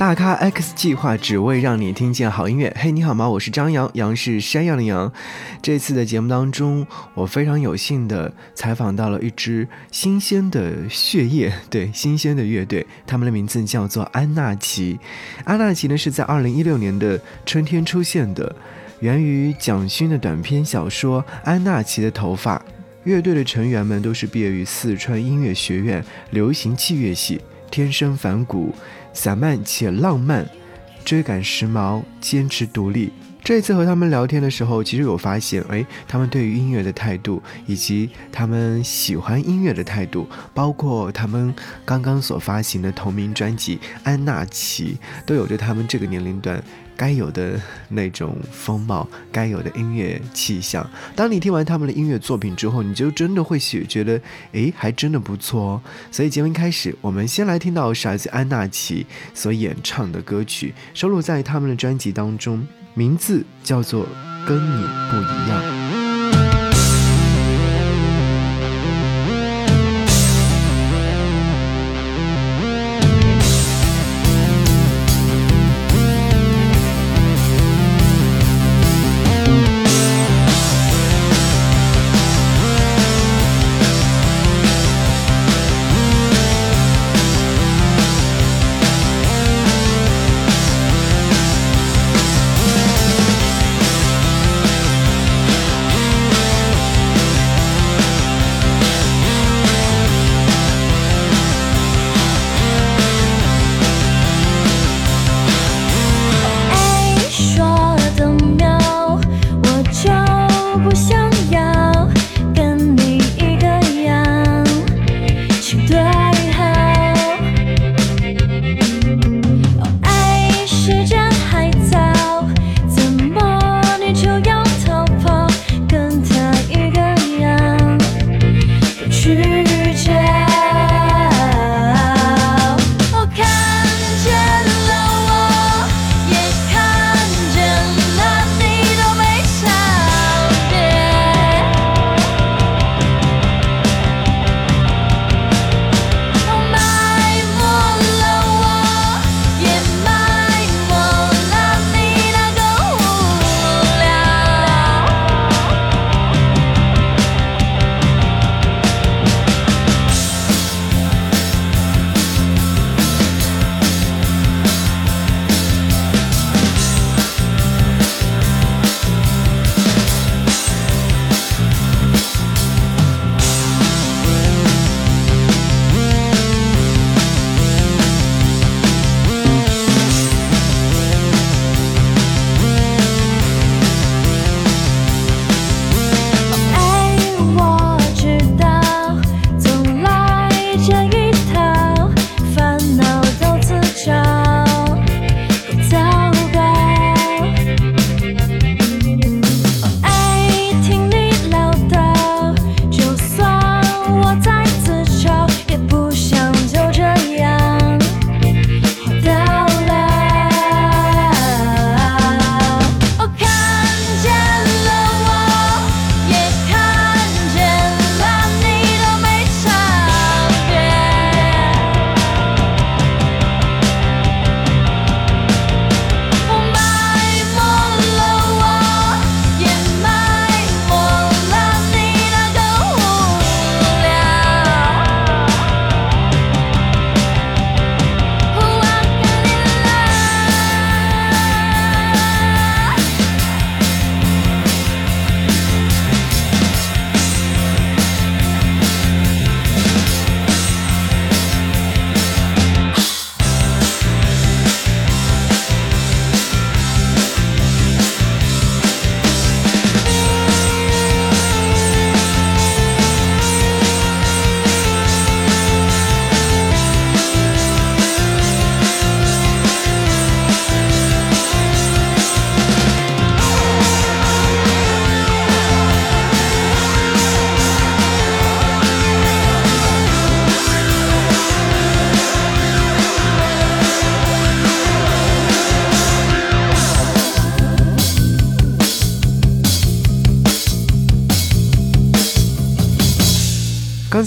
大咖 X 计划只为让你听见好音乐。嘿，你好吗？我是张扬，杨是山羊的羊。这次的节目当中，我非常有幸的采访到了一支新鲜的血液，对，新鲜的乐队，他们的名字叫做安纳奇。安纳奇呢是在二零一六年的春天出现的，源于蒋勋的短篇小说《安纳奇的头发》。乐队的成员们都是毕业于四川音乐学院流行器乐系，天生反骨。散漫且浪漫，追赶时髦，坚持独立。这次和他们聊天的时候，其实有发现，哎，他们对于音乐的态度，以及他们喜欢音乐的态度，包括他们刚刚所发行的同名专辑《安娜奇》，都有着他们这个年龄段。该有的那种风貌，该有的音乐气象。当你听完他们的音乐作品之后，你就真的会觉得，诶，还真的不错哦。所以节目一开始，我们先来听到傻子安娜奇所演唱的歌曲，收录在他们的专辑当中，名字叫做《跟你不一样》。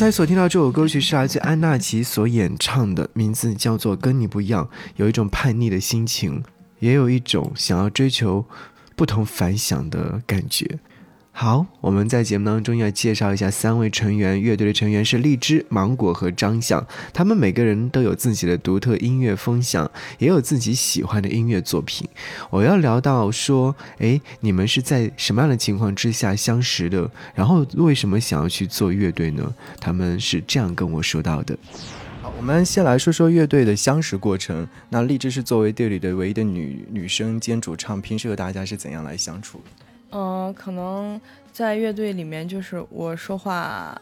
才所听到这首歌曲是来自安娜奇所演唱的，名字叫做《跟你不一样》，有一种叛逆的心情，也有一种想要追求不同凡响的感觉。好，我们在节目当中要介绍一下三位成员，乐队的成员是荔枝、芒果和张响，他们每个人都有自己的独特音乐风向，也有自己喜欢的音乐作品。我要聊到说，诶，你们是在什么样的情况之下相识的？然后为什么想要去做乐队呢？他们是这样跟我说到的。好，我们先来说说乐队的相识过程。那荔枝是作为队里的唯一的女女生兼主唱，平时和大家是怎样来相处？嗯，可能在乐队里面，就是我说话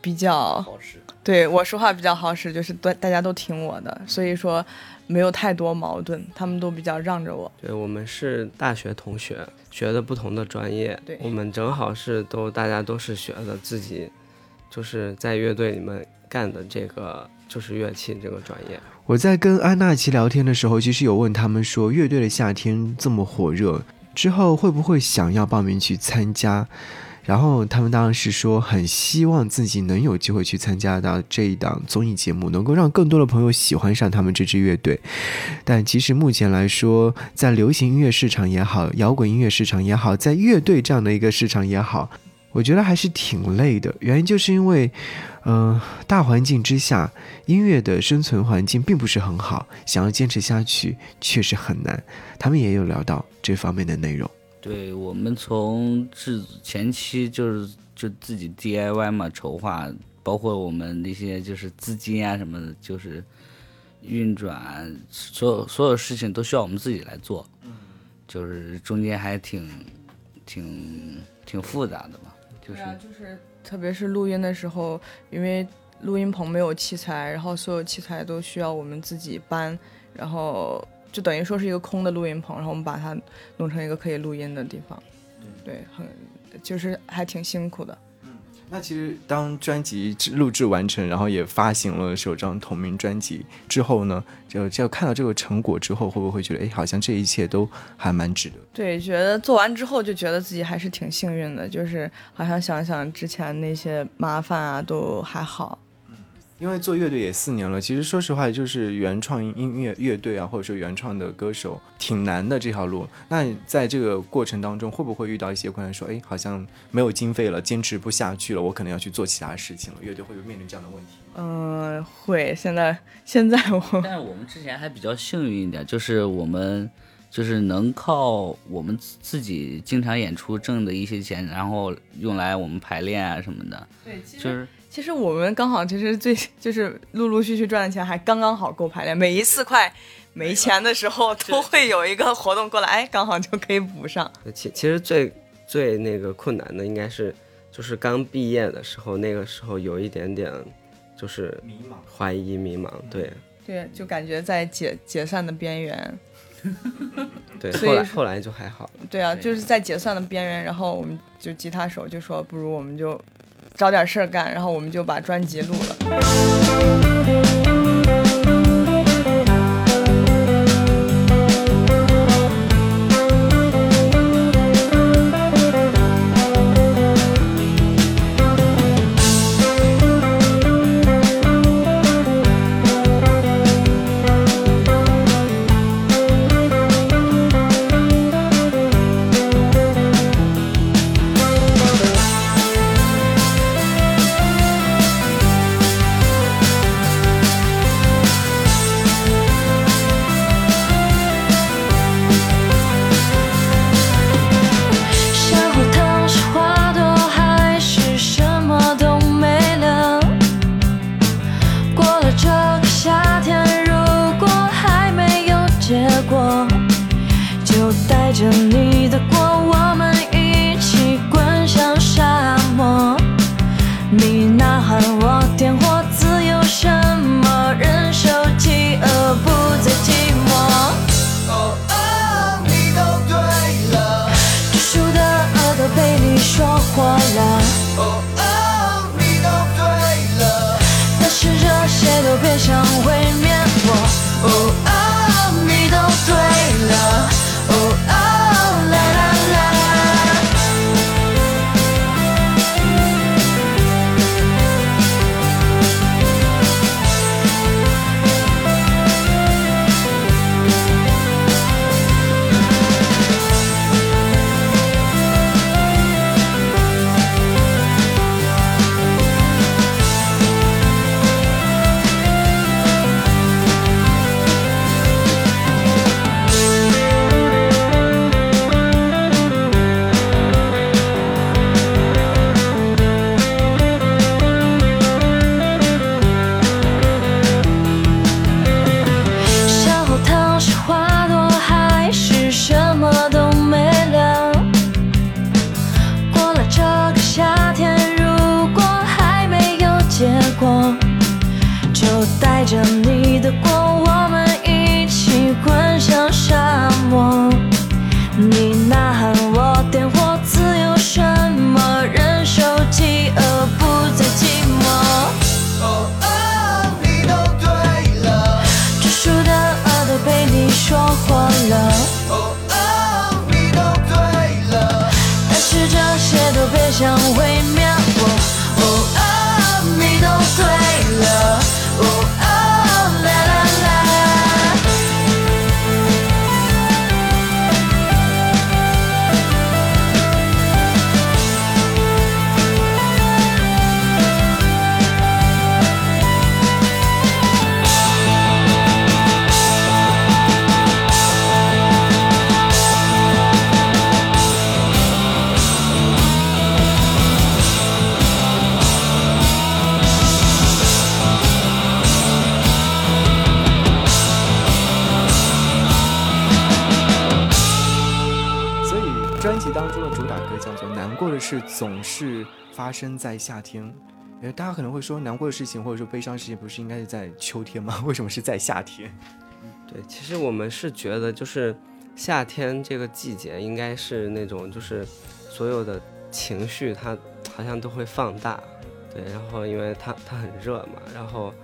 比较好使，对我说话比较好使，就是大大家都听我的，所以说没有太多矛盾，他们都比较让着我。对我们是大学同学，学的不同的专业，对我们正好是都大家都是学的自己，就是在乐队里面干的这个就是乐器这个专业。我在跟安娜奇聊天的时候，其实有问他们说，乐队的夏天这么火热，之后会不会想要报名去参加？然后他们当然是说，很希望自己能有机会去参加到这一档综艺节目，能够让更多的朋友喜欢上他们这支乐队。但其实目前来说，在流行音乐市场也好，摇滚音乐市场也好，在乐队这样的一个市场也好，我觉得还是挺累的。原因就是因为，嗯、大环境之下，音乐的生存环境并不是很好，想要坚持下去确实很难。他们也有聊到这方面的内容。对我们从制前期就是就自己 DIY 嘛筹划，包括我们那些就是资金啊什么的，就是运转，所有所有事情都需要我们自己来做，就是中间还挺挺挺复杂的嘛，就是对啊，就是特别是录音的时候，因为录音棚没有器材，然后所有器材都需要我们自己搬，然后就等于说是一个空的录音棚，然后我们把它弄成一个可以录音的地方。对，很就是还挺辛苦的。那其实当专辑录制完成，然后也发行了首张同名专辑之后呢，就就看到这个成果之后，会不会觉得，哎，好像这一切都还蛮值得？对，觉得做完之后就觉得自己还是挺幸运的，就是好像想想之前那些麻烦啊都还好。因为做乐队也四年了，其实说实话，就是原创音乐乐队啊，或者说原创的歌手，挺难的这条路。那在这个过程当中，会不会遇到一些困难？说，哎，好像没有经费了，坚持不下去了，我可能要去做其他事情了。乐队会不会面临这样的问题？嗯，会。现在现在我 但是我们之前还比较幸运一点，就是我们就是能靠我们自自己经常演出挣的一些钱，然后用来我们排练啊什么的，对，其就是其实我们刚好其实最就是陆陆续续赚的钱还刚刚好够排练，每一次快没钱的时候都会有一个活动过来，哎，刚好就可以补上。其其实最最那个困难的应该是就是刚毕业的时候，那个时候有一点点就是迷茫。怀疑迷茫，对对，就感觉在解解散的边缘。对，所以后来后来就还好。对啊，就是在解散的边缘，然后我们就吉他手就说，不如我们就找点事儿干，然后我们就把专辑录了。就带着你的光，我们一起滚向沙漠。你呐喊我点火，自由什么忍受饥饿不再寂寞。哦哦，你都对了，专属的额头被你说破了。哦哦，你都对了，但是这些都别想为。事总是发生在夏天。呃，大家可能会说，难过的事情或者说悲伤事情，不是应该是在秋天吗？为什么是在夏天？对，其实我们是觉得，就是夏天这个季节，应该是那种就是所有的情绪，它好像都会放大。对，然后因为它它很热嘛，然后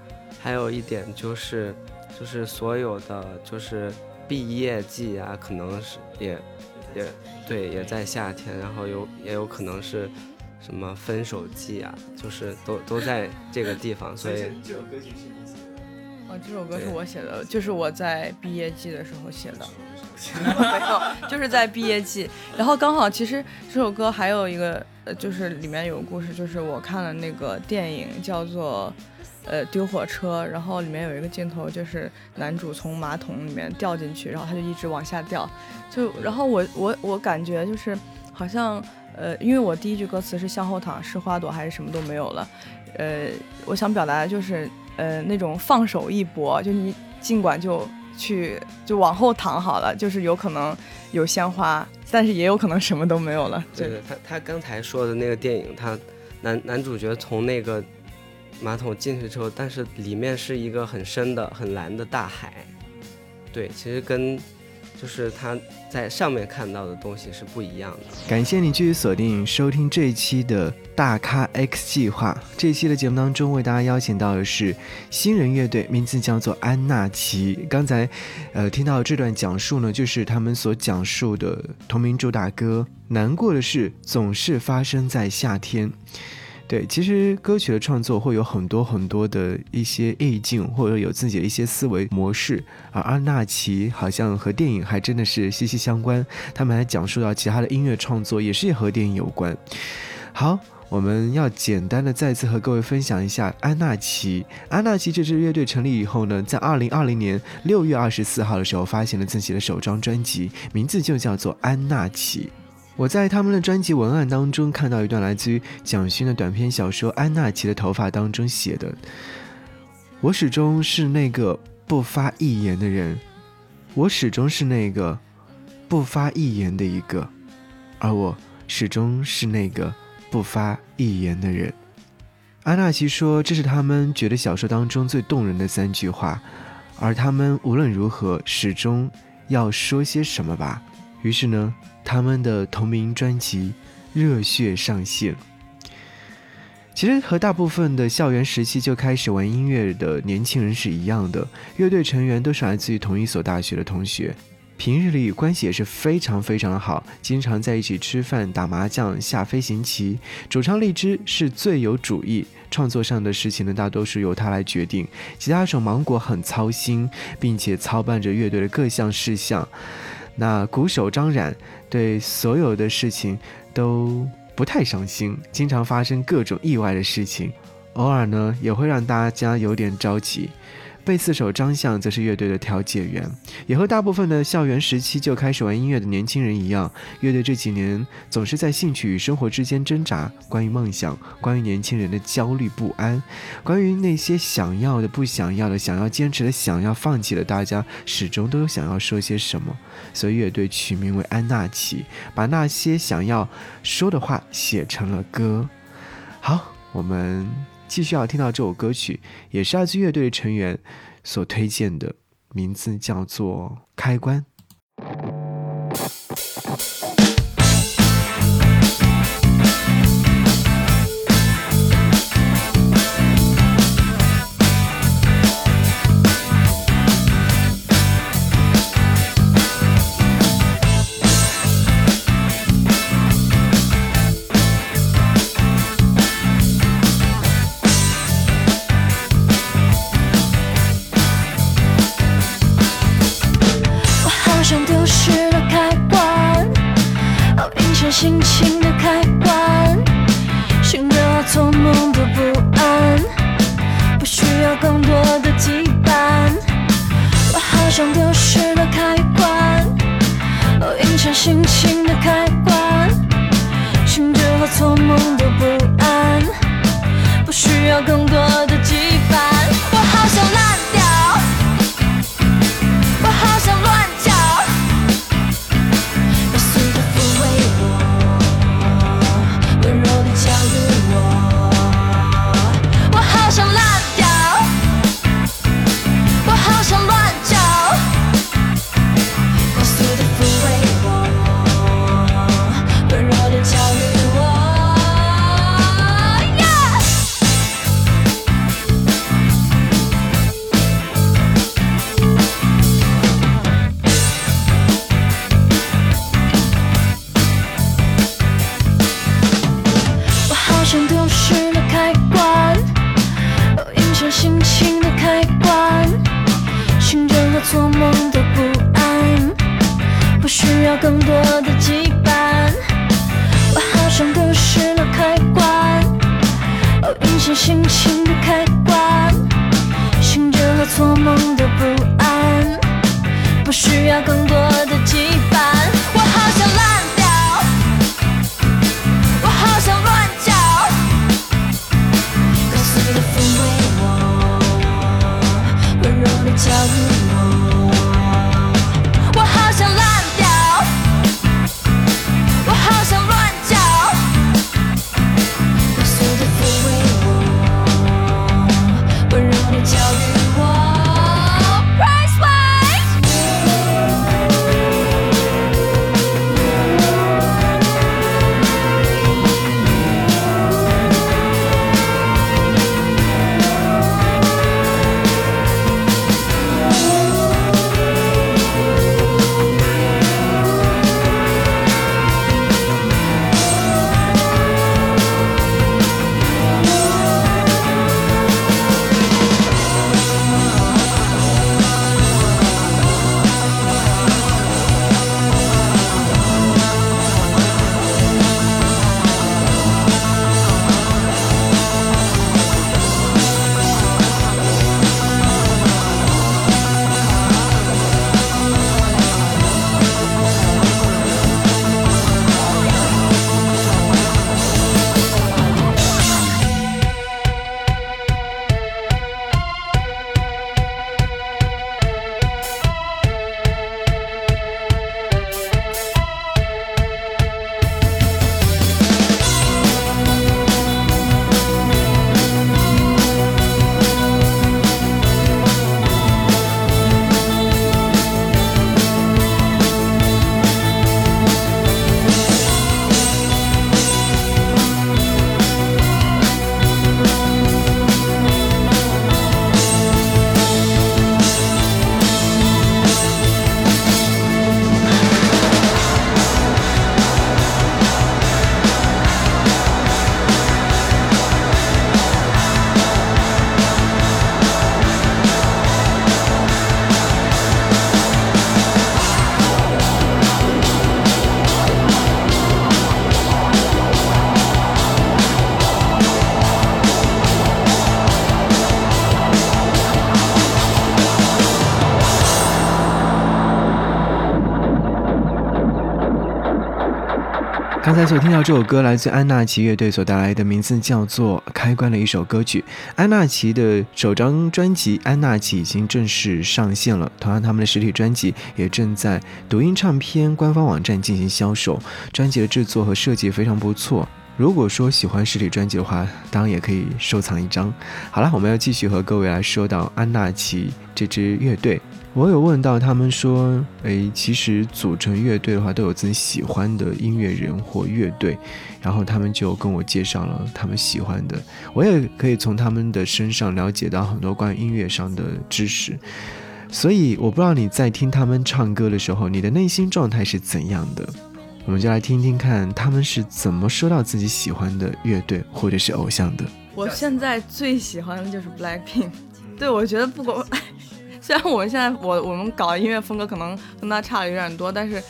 还有一点就是，就是所有的就是毕业季啊，可能是也也对，也在夏天，然后有也有可能是。什么分手季啊，就是都都在这个地方，所以这首歌曲是你写的？哦，这首歌是我写的，就是我在毕业季的时候写的。没有，就是在毕业季。然后刚好，其实这首歌还有一个，呃，就是里面有个故事，就是我看了那个电影叫做《呃丢火车》，然后里面有一个镜头，就是男主从马桶里面掉进去，然后他就一直往下掉，就然后我我我感觉就是好像。呃，因为我第一句歌词是向后躺，是花朵还是什么都没有了？呃，我想表达的就是，呃，那种放手一搏，就你尽管就去就往后躺好了，就是有可能有鲜花，但是也有可能什么都没有了。对对，他他刚才说的那个电影，他男男主角从那个马桶进去之后，但是里面是一个很深的、很蓝的大海。对，其实跟。就是他在上面看到的东西是不一样的。感谢你继续锁定收听这一期的大咖 X 计划。这一期的节目当中，为大家邀请到的是新人乐队，名字叫做安娜奇。刚才，呃，听到这段讲述呢，就是他们所讲述的同名主打歌。难过的事总是发生在夏天。对，其实歌曲的创作会有很多很多的一些意境，或者有自己的一些思维模式。而阿纳奇好像和电影还真的是息息相关。他们还讲述到其他的音乐创作也是和电影有关。好，我们要简单的再次和各位分享一下安纳奇。安纳奇这支乐队成立以后呢，在二零二零年六月二十四号的时候发行了自己的首张专辑，名字就叫做安纳奇。我在他们的专辑文案当中看到一段来自于蒋勋的短篇小说《安娜奇的头发》当中写的：“我始终是那个不发一言的人，我始终是那个不发一言的一个，而我始终是那个不发一言的人。”安娜奇说：“这是他们觉得小说当中最动人的三句话，而他们无论如何始终要说些什么吧。”于是呢。他们的同名专辑《热血》上线。其实和大部分的校园时期就开始玩音乐的年轻人是一样的，乐队成员都是来自于同一所大学的同学，平日里关系也是非常非常的好，经常在一起吃饭、打麻将、下飞行棋。主唱荔枝是最有主意，创作上的事情呢，大多数由他来决定。吉他手芒果很操心，并且操办着乐队的各项事项。那鼓手张冉对所有的事情都不太上心，经常发生各种意外的事情，偶尔呢也会让大家有点着急。贝斯手张相则是乐队的调解员，也和大部分的校园时期就开始玩音乐的年轻人一样，乐队这几年总是在兴趣与生活之间挣扎。关于梦想，关于年轻人的焦虑不安，关于那些想要的、不想要的、想要坚持的、想要放弃的，大家始终都有想要说些什么。所以乐队取名为安娜奇，把那些想要说的话写成了歌。好，我们。继续要听到这首歌曲，也是来自乐队成员所推荐的，名字叫做《开关》。需要更多刚才所听到这首歌来自安纳奇乐队所带来的，名字叫做《开关》的一首歌曲。安纳奇的首张专辑《安纳奇》已经正式上线了，同样他们的实体专辑也正在抖音唱片官方网站进行销售。专辑的制作和设计非常不错。如果说喜欢实体专辑的话，当然也可以收藏一张。好了，我们要继续和各位来说到安纳奇这支乐队。我有问到他们说，诶，其实组成乐队的话都有自己喜欢的音乐人或乐队，然后他们就跟我介绍了他们喜欢的，我也可以从他们的身上了解到很多关于音乐上的知识。所以我不知道你在听他们唱歌的时候，你的内心状态是怎样的。我们就来听听看他们是怎么说到自己喜欢的乐队或者是偶像的。我现在最喜欢的就是 Blackpink，对我觉得不管，虽然我们现在我我们搞的音乐风格可能跟他差的有点多，但是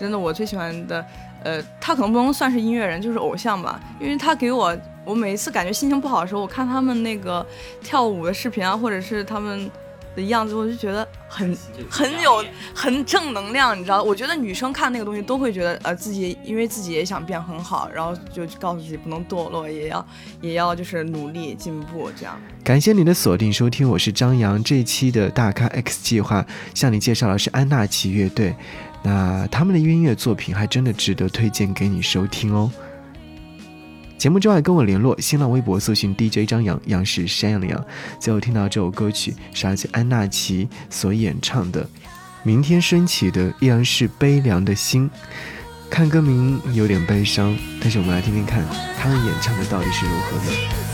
真的我最喜欢的，呃，他可能不能算是音乐人，就是偶像吧，因为他给我，我每一次感觉心情不好的时候，我看他们那个跳舞的视频啊，或者是他们的样子，我就觉得很很有很正能量，你知道？我觉得女生看那个东西都会觉得，呃，自己因为自己也想变很好，然后就告诉自己不能堕落，也要也要就是努力进步，这样。感谢你的锁定收听，我是张扬。这一期的大咖 X 计划向你介绍的是安纳奇乐队，那他们的音乐作品还真的值得推荐给你收听哦。节目之外跟我联络，新浪微博搜寻 DJ 张扬，杨是山羊的羊。最后听到这首歌曲是来自安娜奇所演唱的《明天升起的依然是悲凉的心》。看歌名有点悲伤，但是我们来听听看他们演唱的到底是如何的。